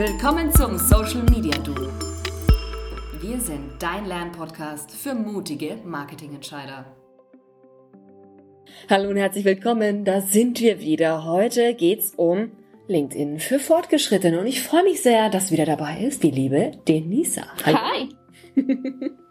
Willkommen zum Social Media Du. Wir sind dein Lernpodcast für mutige Marketingentscheider. Hallo und herzlich willkommen, da sind wir wieder. Heute geht's um LinkedIn für Fortgeschrittene und ich freue mich sehr, dass wieder dabei ist die liebe Denisa. Hallo. Hi.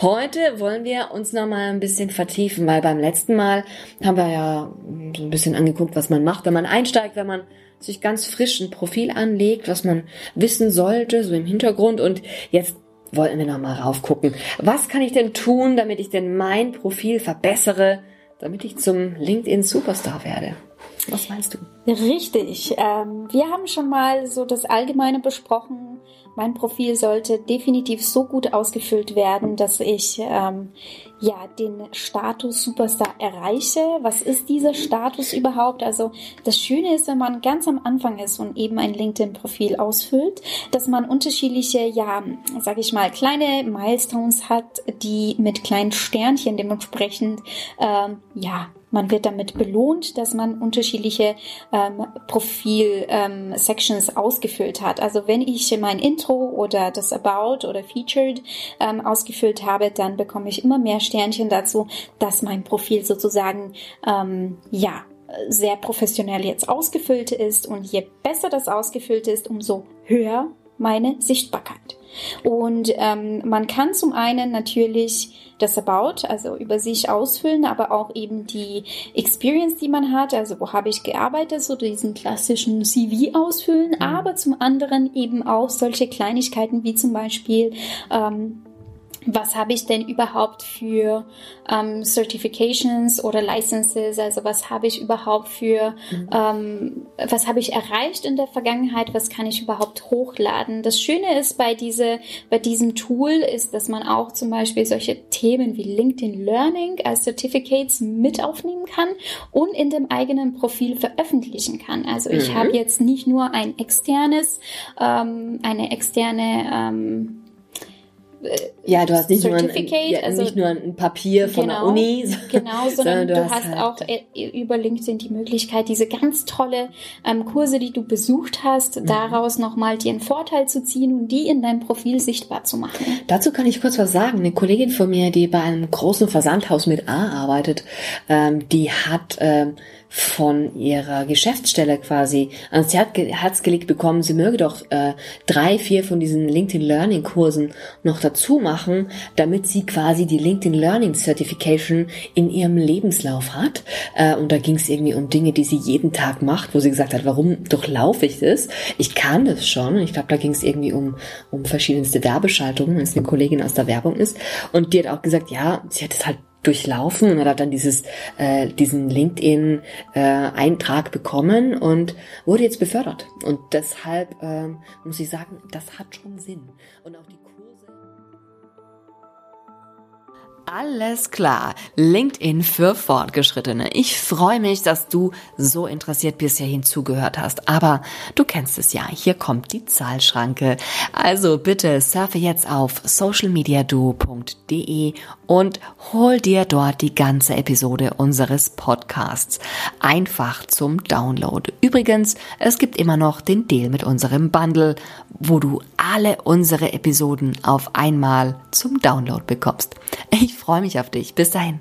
Heute wollen wir uns noch mal ein bisschen vertiefen, weil beim letzten Mal haben wir ja so ein bisschen angeguckt, was man macht, wenn man einsteigt, wenn man sich ganz frisch ein Profil anlegt, was man wissen sollte, so im Hintergrund. Und jetzt wollten wir noch mal raufgucken. Was kann ich denn tun, damit ich denn mein Profil verbessere, damit ich zum LinkedIn Superstar werde? Was meinst du? Richtig. Ähm, wir haben schon mal so das Allgemeine besprochen, mein Profil sollte definitiv so gut ausgefüllt werden, dass ich ähm, ja den Status Superstar erreiche. Was ist dieser Status überhaupt? Also das Schöne ist, wenn man ganz am Anfang ist und eben ein LinkedIn-Profil ausfüllt, dass man unterschiedliche, ja, sage ich mal, kleine Milestones hat, die mit kleinen Sternchen dementsprechend ähm, ja man wird damit belohnt, dass man unterschiedliche ähm, Profil-Sections ähm, ausgefüllt hat. Also wenn ich mein Intro oder das About oder Featured ähm, ausgefüllt habe, dann bekomme ich immer mehr Sternchen dazu, dass mein Profil sozusagen ähm, ja sehr professionell jetzt ausgefüllt ist und je besser das ausgefüllt ist, umso höher meine Sichtbarkeit. Und ähm, man kann zum einen natürlich das About, also über sich ausfüllen, aber auch eben die Experience, die man hat, also wo habe ich gearbeitet, so diesen klassischen CV ausfüllen, mhm. aber zum anderen eben auch solche Kleinigkeiten wie zum Beispiel ähm, was habe ich denn überhaupt für ähm, Certifications oder Licenses, also was habe ich überhaupt für, mhm. ähm, was habe ich erreicht in der Vergangenheit, was kann ich überhaupt hochladen. Das Schöne ist bei, diese, bei diesem Tool ist, dass man auch zum Beispiel solche Themen wie LinkedIn Learning als Certificates mit aufnehmen kann und in dem eigenen Profil veröffentlichen kann. Also ich mhm. habe jetzt nicht nur ein externes, ähm, eine externe ähm, ja, du hast nicht nur, ein, ja, also, nicht nur ein Papier von genau, der Uni, genau, sondern, du, du hast, hast halt auch äh, über LinkedIn die Möglichkeit, diese ganz tolle ähm, Kurse, die du besucht hast, mhm. daraus nochmal dir einen Vorteil zu ziehen und die in deinem Profil sichtbar zu machen. Dazu kann ich kurz was sagen. Eine Kollegin von mir, die bei einem großen Versandhaus mit A arbeitet, ähm, die hat ähm, von ihrer Geschäftsstelle quasi ans Herz gelegt bekommen, sie möge doch äh, drei, vier von diesen LinkedIn Learning Kursen noch dazu machen, damit sie quasi die LinkedIn Learning Certification in ihrem Lebenslauf hat. Äh, und da ging es irgendwie um Dinge, die sie jeden Tag macht, wo sie gesagt hat, warum durchlaufe ich das? Ich kann das schon. Ich glaube, da ging es irgendwie um, um verschiedenste Werbeschaltungen, wenn es eine Kollegin aus der Werbung ist. Und die hat auch gesagt, ja, sie hat es halt durchlaufen und hat dann dieses, äh, diesen LinkedIn-Eintrag äh, bekommen und wurde jetzt befördert. Und deshalb ähm, muss ich sagen, das hat schon Sinn. Und auch die Alles klar. LinkedIn für Fortgeschrittene. Ich freue mich, dass du so interessiert bisher hinzugehört hast. Aber du kennst es ja. Hier kommt die Zahlschranke. Also bitte surfe jetzt auf socialmediadu.de und hol dir dort die ganze Episode unseres Podcasts. Einfach zum Download. Übrigens, es gibt immer noch den Deal mit unserem Bundle, wo du alle unsere Episoden auf einmal zum Download bekommst. Ich freue mich auf dich. Bis dahin.